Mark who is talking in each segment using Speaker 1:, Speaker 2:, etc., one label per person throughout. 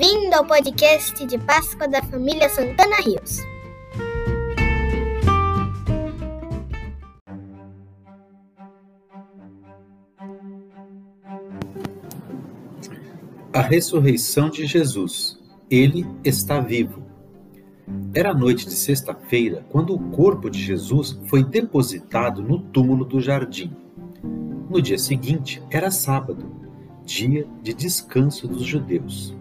Speaker 1: Bem-vindo ao podcast de Páscoa da família Santana Rios.
Speaker 2: A ressurreição de Jesus. Ele está vivo. Era noite de sexta-feira quando o corpo de Jesus foi depositado no túmulo do jardim. No dia seguinte era sábado, dia de descanso dos judeus.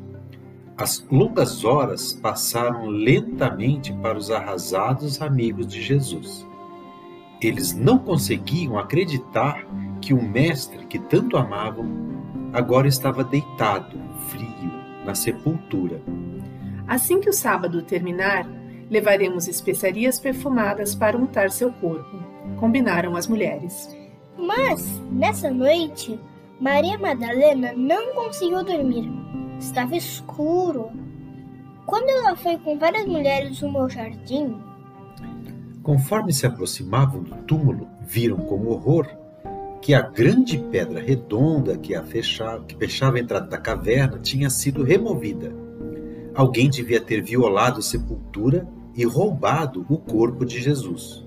Speaker 2: As longas horas passaram lentamente para os arrasados amigos de Jesus. Eles não conseguiam acreditar que o Mestre que tanto amavam agora estava deitado, frio, na sepultura.
Speaker 3: Assim que o sábado terminar, levaremos especiarias perfumadas para untar seu corpo, combinaram as mulheres.
Speaker 1: Mas, nessa noite, Maria Madalena não conseguiu dormir. Estava escuro. Quando ela foi com várias mulheres rumo ao jardim,
Speaker 2: Conforme se aproximavam do túmulo, viram com horror que a grande pedra redonda que, a fechava, que fechava a entrada da caverna tinha sido removida. Alguém devia ter violado a sepultura e roubado o corpo de Jesus.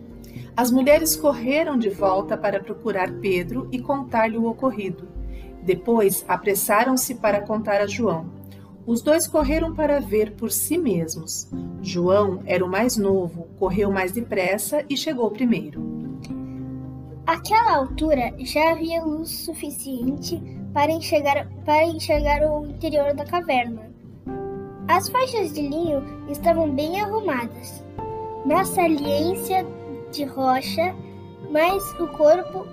Speaker 3: As mulheres correram de volta para procurar Pedro e contar-lhe o ocorrido. Depois apressaram-se para contar a João. Os dois correram para ver por si mesmos. João era o mais novo, correu mais depressa e chegou primeiro.
Speaker 1: Àquela altura já havia luz suficiente para enxergar, para enxergar o interior da caverna. As faixas de linho estavam bem arrumadas, na saliência de rocha, mas o corpo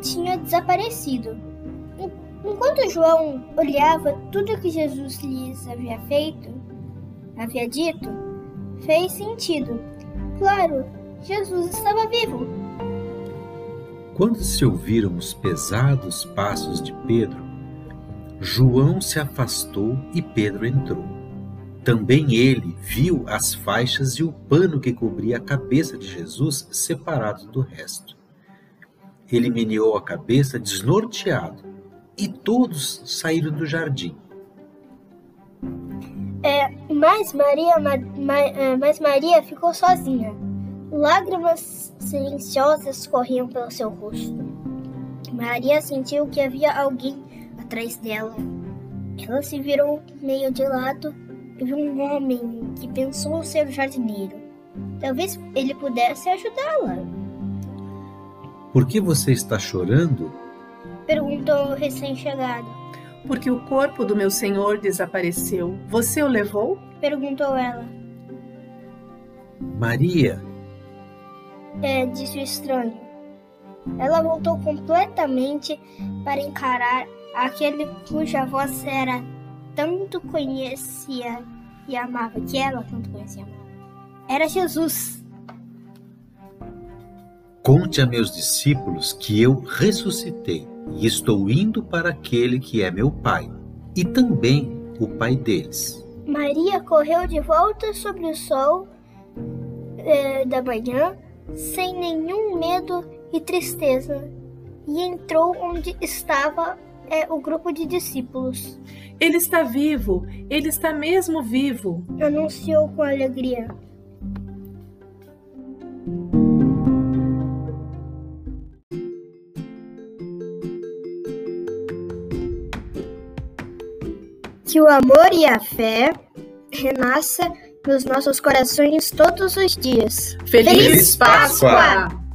Speaker 1: tinha desaparecido. Enquanto João olhava tudo o que Jesus lhes havia feito, havia dito, fez sentido. Claro, Jesus estava vivo.
Speaker 2: Quando se ouviram os pesados passos de Pedro, João se afastou e Pedro entrou. Também ele viu as faixas e o pano que cobria a cabeça de Jesus separados do resto. Ele meneou a cabeça desnorteado e todos saíram do jardim.
Speaker 1: É, mas Maria, ma, ma, é, mas Maria ficou sozinha. Lágrimas silenciosas corriam pelo seu rosto. Maria sentiu que havia alguém atrás dela. Ela se virou meio de lado e viu um homem que pensou ser o jardineiro. Talvez ele pudesse ajudá-la.
Speaker 2: Por que você está chorando?
Speaker 1: Perguntou o recém-chegado.
Speaker 3: Porque o corpo do meu senhor desapareceu. Você o levou?
Speaker 1: Perguntou ela.
Speaker 2: Maria,
Speaker 1: É, disse o estranho. Ela voltou completamente para encarar aquele cuja voz era tanto conhecia e amava, que ela tanto conhecia e amava. Era Jesus.
Speaker 2: conte a meus discípulos que eu ressuscitei e estou indo para aquele que é meu Pai e também o Pai deles.
Speaker 1: Maria correu de volta sobre o sol eh, da manhã, sem nenhum medo e tristeza, e entrou onde estava eh, o grupo de discípulos.
Speaker 3: Ele está vivo, ele está mesmo vivo.
Speaker 1: Anunciou com alegria. Que o amor e a fé renasça nos nossos corações todos os dias.
Speaker 3: Feliz,
Speaker 2: Feliz Páscoa!
Speaker 3: Páscoa!